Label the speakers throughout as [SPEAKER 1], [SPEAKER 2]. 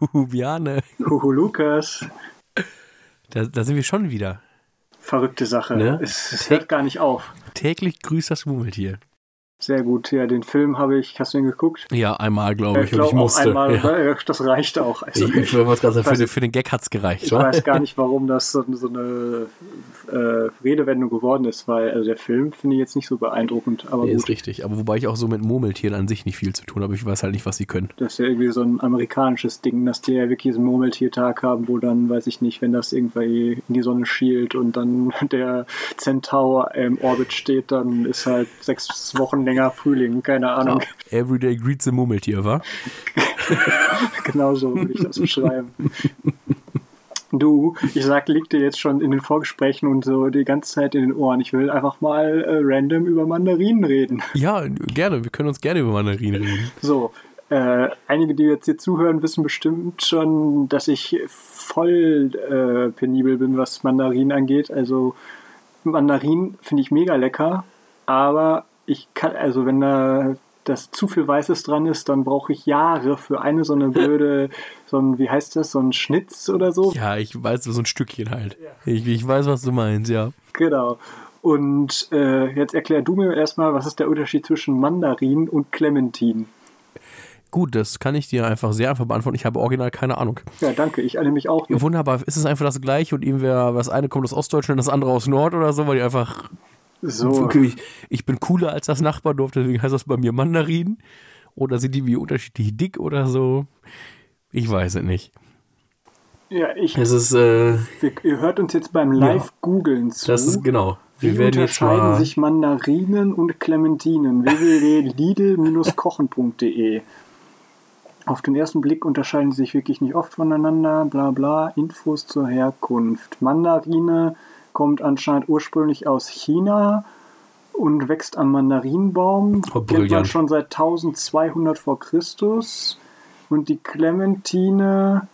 [SPEAKER 1] Huhu, Biane.
[SPEAKER 2] Huhu, Lukas.
[SPEAKER 1] Da, da sind wir schon wieder.
[SPEAKER 2] Verrückte Sache.
[SPEAKER 1] Ne?
[SPEAKER 2] Es, es hört gar nicht auf.
[SPEAKER 1] Täglich grüßt das Murmeltier.
[SPEAKER 2] Sehr gut. Ja, den Film habe ich, hast du ihn geguckt?
[SPEAKER 1] Ja, einmal, glaube ich, ich
[SPEAKER 2] glaub, auch
[SPEAKER 1] musste.
[SPEAKER 2] Einmal,
[SPEAKER 1] ja.
[SPEAKER 2] äh, Das reicht auch. Also,
[SPEAKER 1] Ich, ich sagen, für,
[SPEAKER 2] weiß-
[SPEAKER 1] den- für den Gag hat's gereicht,
[SPEAKER 2] Ich
[SPEAKER 1] wa?
[SPEAKER 2] weiß gar nicht, warum das so, so eine äh, Redewendung geworden ist, weil also der Film finde ich jetzt nicht so beeindruckend, aber
[SPEAKER 1] Nee, ist
[SPEAKER 2] gut.
[SPEAKER 1] richtig. Aber wobei ich auch so mit Murmeltieren an sich nicht viel zu tun habe. Ich weiß halt nicht, was sie können.
[SPEAKER 2] Das ist ja irgendwie so ein amerikanisches Ding, dass die ja wirklich so einen Murmeltiertag haben, wo dann, weiß ich nicht, wenn das irgendwie in die Sonne schielt und dann der Centaur im Orbit steht, dann ist halt sechs Wochen länger Frühling, keine Ahnung.
[SPEAKER 1] Everyday greets a Murmeltier, wa?
[SPEAKER 2] Genauso würde ich das beschreiben. Du, ich sag, liegt dir jetzt schon in den Vorgesprächen und so die ganze Zeit in den Ohren. Ich will einfach mal äh, random über Mandarinen reden.
[SPEAKER 1] Ja, gerne. Wir können uns gerne über Mandarinen reden.
[SPEAKER 2] So, äh, einige, die jetzt hier zuhören, wissen bestimmt schon, dass ich voll äh, penibel bin, was Mandarinen angeht. Also Mandarinen finde ich mega lecker, aber ich kann, also wenn da das zu viel Weißes dran ist, dann brauche ich Jahre für eine so eine blöde, so ein, wie heißt das, so ein Schnitz oder so.
[SPEAKER 1] Ja, ich weiß, so ein Stückchen halt. Ich, ich weiß, was du meinst, ja.
[SPEAKER 2] Genau. Und äh, jetzt erklär du mir erstmal, was ist der Unterschied zwischen Mandarin und Clementin?
[SPEAKER 1] Gut, das kann ich dir einfach sehr einfach beantworten. Ich habe original keine Ahnung.
[SPEAKER 2] Ja, danke, ich nämlich auch nicht.
[SPEAKER 1] Wunderbar. Ist es einfach das gleiche und irgendwer, das eine kommt aus Ostdeutschland, das andere aus Nord oder so, weil die einfach.
[SPEAKER 2] So.
[SPEAKER 1] Okay, ich, bin cooler als das Nachbardorf, deswegen heißt das bei mir Mandarin. Oder sind die wie unterschiedlich dick oder so? Ich weiß es nicht.
[SPEAKER 2] Ja, ich,
[SPEAKER 1] Es ist, äh,
[SPEAKER 2] ihr hört uns jetzt beim Live-Googeln zu.
[SPEAKER 1] das ist genau. Wir
[SPEAKER 2] Wie
[SPEAKER 1] werden jetzt
[SPEAKER 2] unterscheiden
[SPEAKER 1] mal.
[SPEAKER 2] sich Mandarinen und Clementinen? www.lidl-kochen.de Auf den ersten Blick unterscheiden sie sich wirklich nicht oft voneinander. Bla bla. Infos zur Herkunft. Mandarine kommt anscheinend ursprünglich aus China und wächst am Mandarinenbaum.
[SPEAKER 1] Oh,
[SPEAKER 2] Kennt man schon seit 1200 vor Christus. Und die Clementine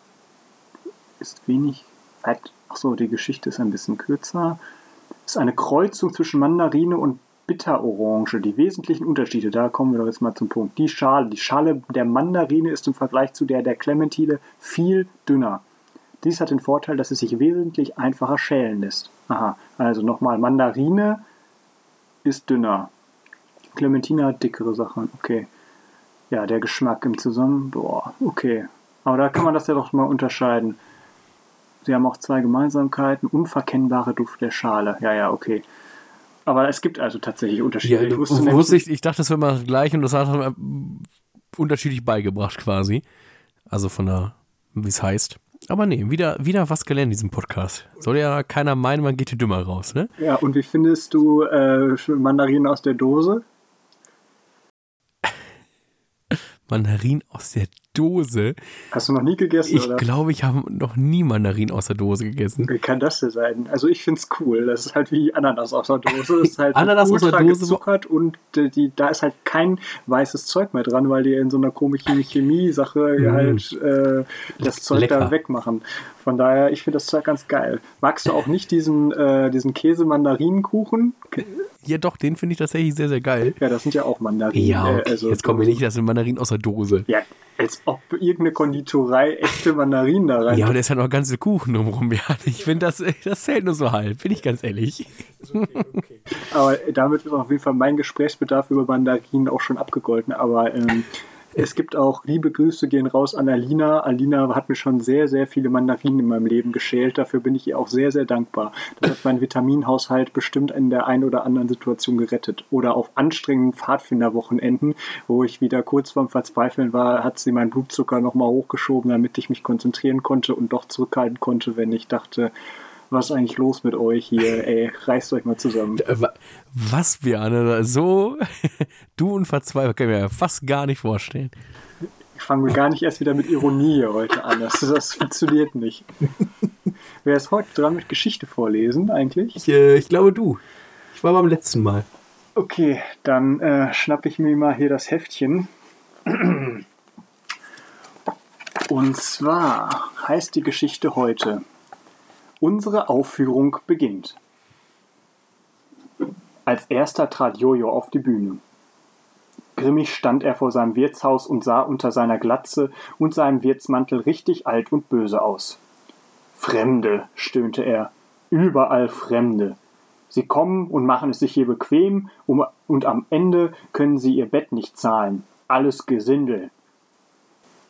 [SPEAKER 2] ist wenig. Achso, die Geschichte ist ein bisschen kürzer. Ist eine Kreuzung zwischen Mandarine und Bitterorange. Die wesentlichen Unterschiede, da kommen wir doch jetzt mal zum Punkt. Die Schale. Die Schale der Mandarine ist im Vergleich zu der der Clementine viel dünner. Dies hat den Vorteil, dass es sich wesentlich einfacher schälen lässt. Aha, also nochmal, Mandarine ist dünner. Clementine hat dickere Sachen, okay. Ja, der Geschmack im Zusammen, boah, okay. Aber da kann man das ja doch mal unterscheiden. Sie haben auch zwei Gemeinsamkeiten. Unverkennbare Duft der Schale. Ja, ja, okay. Aber es gibt also tatsächlich Unterschiede.
[SPEAKER 1] Ja,
[SPEAKER 2] ich wusste
[SPEAKER 1] wusste ich, ich dachte, das wäre mal gleich und das hat er unterschiedlich beigebracht quasi. Also von der, wie es heißt. Aber nee, wieder, wieder was gelernt in diesem Podcast. Soll ja keiner meinen, man geht hier dümmer raus, ne?
[SPEAKER 2] Ja, und wie findest du äh, Mandarinen aus der Dose?
[SPEAKER 1] Mandarin aus der Dose.
[SPEAKER 2] Hast du noch nie gegessen,
[SPEAKER 1] Ich glaube, ich habe noch nie Mandarin aus der Dose gegessen.
[SPEAKER 2] Wie kann das denn sein? Also ich finde es cool. Das ist halt wie Ananas aus der Dose. Das ist halt
[SPEAKER 1] Ananas aus der Dose?
[SPEAKER 2] gezuckert und die, die, da ist halt kein weißes Zeug mehr dran, weil die in so einer komischen Chemie-Sache
[SPEAKER 1] Mm.
[SPEAKER 2] halt äh, das Zeug
[SPEAKER 1] Lecker.
[SPEAKER 2] da wegmachen. Von daher, ich finde das Zeug ganz geil. Magst du auch nicht diesen, äh, diesen Käse-Mandarinenkuchen?
[SPEAKER 1] Ja, doch, den finde ich tatsächlich sehr, sehr geil.
[SPEAKER 2] Ja, das sind ja auch Mandarinen.
[SPEAKER 1] Ja,
[SPEAKER 2] äh,
[SPEAKER 1] okay.
[SPEAKER 2] also-
[SPEAKER 1] jetzt kommen wir nicht, das sind Mandarinen aus der Dose.
[SPEAKER 2] Ja, als ob irgendeine Konditorei echte Mandarinen da rein.
[SPEAKER 1] Ja, aber da ist ja noch ganze Kuchen drumherum. Ja, ich finde, das, das zählt nur so halb, bin ich ganz ehrlich.
[SPEAKER 2] Aber damit ist auf jeden Fall mein Gesprächsbedarf über Mandarinen auch schon abgegolten. Aber ähm, es gibt auch liebe Grüße gehen raus an Alina. Alina hat mir schon sehr, sehr viele Mandarinen in meinem Leben geschält. Dafür bin ich ihr auch sehr, sehr dankbar. Das hat meinen Vitaminhaushalt bestimmt in der einen oder anderen Situation gerettet. Oder auf anstrengenden Pfadfinderwochenenden, wo ich wieder kurz vorm Verzweifeln war, hat sie meinen Blutzucker nochmal hochgeschoben, damit ich mich konzentrieren konnte und doch zurückhalten konnte, wenn ich dachte, was ist eigentlich los mit euch hier? Ey, reißt euch mal zusammen.
[SPEAKER 1] Äh, wa- Was, Björn? So, du und verzweifelt, kann ich mir ja fast gar nicht vorstellen.
[SPEAKER 2] Ich fange gar nicht erst wieder mit Ironie hier heute an. Das, das funktioniert nicht. Wer ist heute dran mit Geschichte vorlesen eigentlich?
[SPEAKER 1] Ich, äh, ich glaube, du. Ich war beim letzten Mal.
[SPEAKER 2] Okay, dann äh, schnapp ich mir mal hier das Heftchen. Und zwar heißt die Geschichte heute: Unsere Aufführung beginnt. Als erster trat Jojo auf die Bühne. Grimmig stand er vor seinem Wirtshaus und sah unter seiner Glatze und seinem Wirtsmantel richtig alt und böse aus. Fremde, stöhnte er, überall Fremde. Sie kommen und machen es sich hier bequem, um, und am Ende können sie ihr Bett nicht zahlen. Alles Gesindel.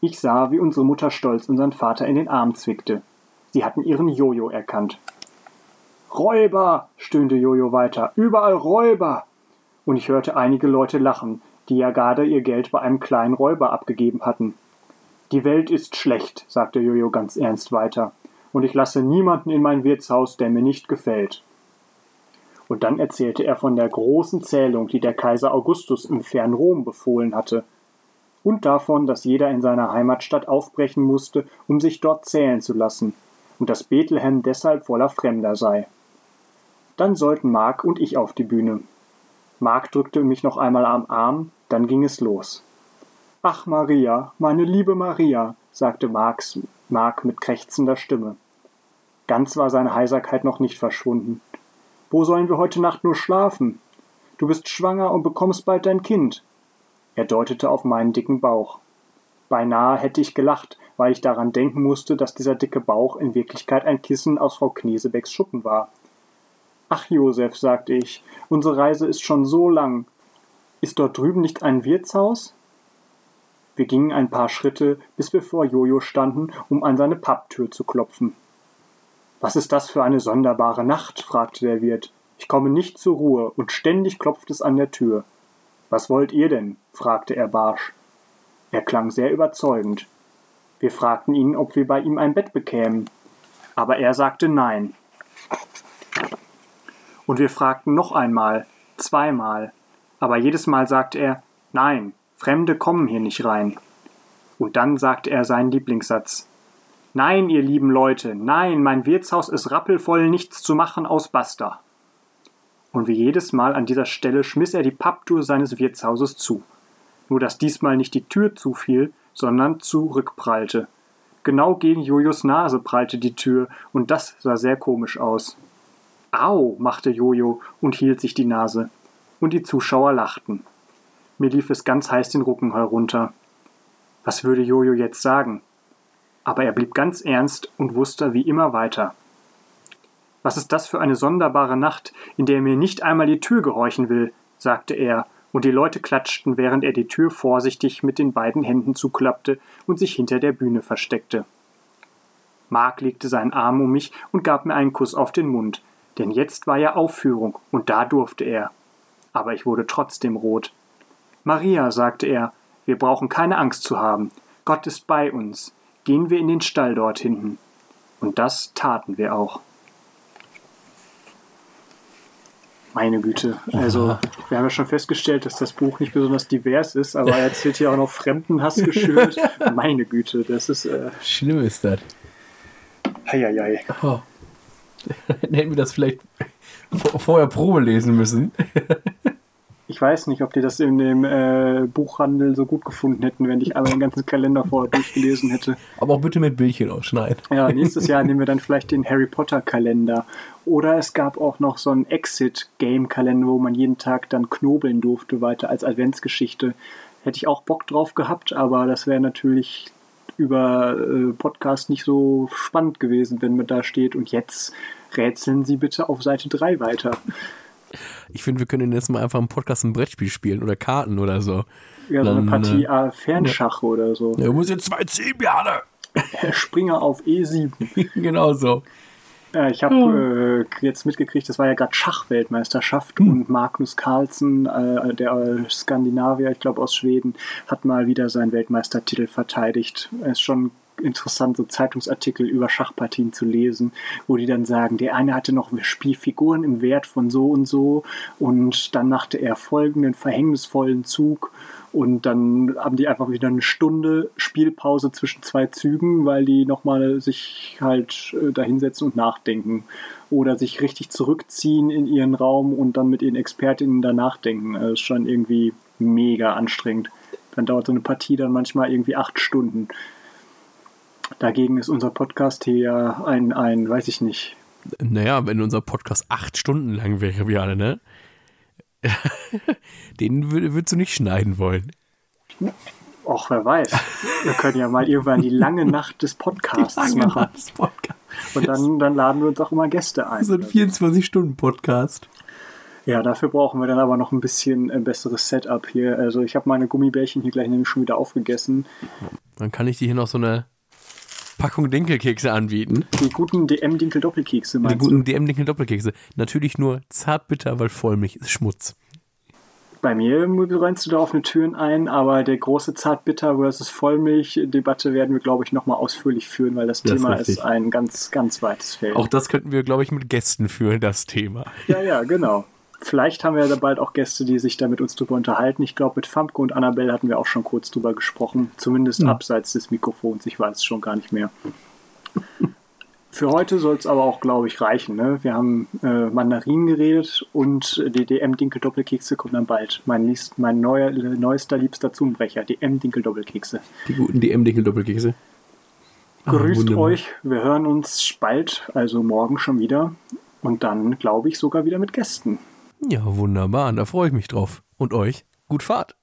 [SPEAKER 2] Ich sah, wie unsere Mutter stolz unseren Vater in den Arm zwickte. Sie hatten ihren Jojo erkannt. Räuber, stöhnte Jojo weiter, überall Räuber. Und ich hörte einige Leute lachen, die ja gerade ihr Geld bei einem kleinen Räuber abgegeben hatten. Die Welt ist schlecht, sagte Jojo ganz ernst weiter, und ich lasse niemanden in mein Wirtshaus, der mir nicht gefällt. Und dann erzählte er von der großen Zählung, die der Kaiser Augustus im fernen Rom befohlen hatte, und davon, dass jeder in seiner Heimatstadt aufbrechen musste, um sich dort zählen zu lassen, und dass Bethlehem deshalb voller Fremder sei. Dann sollten Mark und ich auf die Bühne. Mark drückte mich noch einmal am Arm, dann ging es los. Ach Maria, meine liebe Maria, sagte Marks, Mark mit krächzender Stimme. Ganz war seine Heiserkeit noch nicht verschwunden. Wo sollen wir heute Nacht nur schlafen? Du bist schwanger und bekommst bald dein Kind. Er deutete auf meinen dicken Bauch. Beinahe hätte ich gelacht, weil ich daran denken musste, dass dieser dicke Bauch in Wirklichkeit ein Kissen aus Frau Knesebecks Schuppen war. Ach, Josef, sagte ich, unsere Reise ist schon so lang. Ist dort drüben nicht ein Wirtshaus? Wir gingen ein paar Schritte, bis wir vor Jojo standen, um an seine Papptür zu klopfen. Was ist das für eine sonderbare Nacht? fragte der Wirt. Ich komme nicht zur Ruhe, und ständig klopft es an der Tür. Was wollt ihr denn? fragte er barsch. Er klang sehr überzeugend. Wir fragten ihn, ob wir bei ihm ein Bett bekämen. Aber er sagte nein. Und wir fragten noch einmal, zweimal, aber jedes Mal sagte er, nein, Fremde kommen hier nicht rein. Und dann sagte er seinen Lieblingssatz. Nein, ihr lieben Leute, nein, mein Wirtshaus ist rappelvoll nichts zu machen aus Basta. Und wie jedes Mal an dieser Stelle schmiss er die Papptür seines Wirtshauses zu. Nur dass diesmal nicht die Tür zufiel, sondern zurückprallte. Genau gegen Jojos Nase prallte die Tür, und das sah sehr komisch aus. Au, machte Jojo und hielt sich die Nase. Und die Zuschauer lachten. Mir lief es ganz heiß den Rücken herunter. Was würde Jojo jetzt sagen? Aber er blieb ganz ernst und wusste wie immer weiter. Was ist das für eine sonderbare Nacht, in der mir nicht einmal die Tür gehorchen will, sagte er, und die Leute klatschten, während er die Tür vorsichtig mit den beiden Händen zuklappte und sich hinter der Bühne versteckte. Mark legte seinen Arm um mich und gab mir einen Kuss auf den Mund, denn jetzt war ja Aufführung und da durfte er. Aber ich wurde trotzdem rot. Maria, sagte er, wir brauchen keine Angst zu haben. Gott ist bei uns. Gehen wir in den Stall dort hinten. Und das taten wir auch. Meine Güte. Also, wir haben ja schon festgestellt, dass das Buch nicht besonders divers ist, aber er erzählt hier auch noch Fremdenhass geschürt. Meine Güte, das ist. Äh,
[SPEAKER 1] Schlimm ist das.
[SPEAKER 2] Heieiei.
[SPEAKER 1] Oh. Hätten wir das vielleicht vorher Probe lesen müssen.
[SPEAKER 2] Ich weiß nicht, ob die das in dem äh, Buchhandel so gut gefunden hätten, wenn ich einmal den ganzen Kalender vorher durchgelesen hätte.
[SPEAKER 1] Aber auch bitte mit Bildchen ausschneiden.
[SPEAKER 2] Ja, nächstes Jahr nehmen wir dann vielleicht den Harry Potter Kalender. Oder es gab auch noch so einen Exit-Game-Kalender, wo man jeden Tag dann knobeln durfte, weiter als Adventsgeschichte. Hätte ich auch Bock drauf gehabt, aber das wäre natürlich über äh, Podcast nicht so spannend gewesen, wenn man da steht. Und jetzt rätseln Sie bitte auf Seite 3 weiter.
[SPEAKER 1] Ich finde, wir können jetzt mal einfach im Podcast ein Brettspiel spielen oder Karten oder so.
[SPEAKER 2] Ja, so eine Partie
[SPEAKER 1] äh,
[SPEAKER 2] äh, Fernschach oder so.
[SPEAKER 1] Er muss jetzt zwei ziehen, Björne.
[SPEAKER 2] Herr Springer auf E7.
[SPEAKER 1] genau so.
[SPEAKER 2] Äh, ich habe äh, jetzt mitgekriegt, das war ja gerade Schachweltmeisterschaft und Magnus Carlsen, äh, der äh, Skandinavier, ich glaube aus Schweden, hat mal wieder seinen Weltmeistertitel verteidigt. Es ist schon interessant, so Zeitungsartikel über Schachpartien zu lesen, wo die dann sagen, der eine hatte noch Spielfiguren im Wert von so und so und dann machte er folgenden verhängnisvollen Zug und dann haben die einfach wieder eine Stunde Spielpause zwischen zwei Zügen, weil die nochmal sich halt äh, da hinsetzen und nachdenken. Oder sich richtig zurückziehen in ihren Raum und dann mit ihren Expertinnen da nachdenken. Das ist schon irgendwie mega anstrengend. Dann dauert so eine Partie dann manchmal irgendwie acht Stunden. Dagegen ist unser Podcast hier ja ein, ein, weiß ich nicht.
[SPEAKER 1] Naja, wenn unser Podcast acht Stunden lang wäre, Björne, ne? Den wür- würdest du nicht schneiden wollen.
[SPEAKER 2] Och, wer weiß. Wir können ja mal irgendwann die lange Nacht des Podcasts
[SPEAKER 1] Lange
[SPEAKER 2] machen.
[SPEAKER 1] Nacht des Podcasts.
[SPEAKER 2] Und dann, dann laden wir uns auch immer Gäste ein.
[SPEAKER 1] So ein 24-Stunden-Podcast.
[SPEAKER 2] Ja, dafür brauchen wir dann aber noch ein bisschen ein besseres Setup hier. Also ich habe meine Gummibärchen hier gleich nämlich schon wieder aufgegessen.
[SPEAKER 1] Dann kann ich dir hier noch so eine Packung Dinkelkekse anbieten.
[SPEAKER 2] Die guten DM-Dinkel-Doppelkekse
[SPEAKER 1] Die
[SPEAKER 2] meinst
[SPEAKER 1] guten DM-Dinkel-Doppelkekse. Natürlich nur zartbitter, weil Vollmilch ist Schmutz.
[SPEAKER 2] du? Bei mir rennst du da offene Türen ein, aber der große Zartbitter versus Vollmilch-Debatte werden wir, glaube ich, nochmal ausführlich führen, weil das,
[SPEAKER 1] Das ist
[SPEAKER 2] Thema
[SPEAKER 1] richtig.
[SPEAKER 2] ist ein ganz, ganz weites Feld.
[SPEAKER 1] Auch das könnten wir, glaube ich, mit Gästen führen, das Thema.
[SPEAKER 2] Ja, ja, genau. Vielleicht haben wir ja bald auch Gäste, die sich da mit uns drüber unterhalten. Ich glaube, mit Famke und Annabelle hatten wir auch schon kurz drüber gesprochen. Zumindest
[SPEAKER 1] Hm.
[SPEAKER 2] abseits des Mikrofons. Ich weiß es schon gar nicht mehr. Für heute soll es aber auch, glaube ich, reichen. Ne? Wir haben äh, Mandarinen geredet und die DM-Dinkel-Doppelkekse kommen dann bald. Mein, liebst, mein neuer, neuester, liebster Zungenbrecher, DM-Dinkel-Doppelkekse.
[SPEAKER 1] Die guten DM-Dinkel-Doppelkekse. Ah,
[SPEAKER 2] Grüßt
[SPEAKER 1] wunderbar.
[SPEAKER 2] euch. Wir hören uns bald, also morgen schon wieder. Und dann, glaube ich, sogar wieder mit Gästen.
[SPEAKER 1] Ja, wunderbar. Da freue ich mich drauf. Und euch? Gut Fahrt.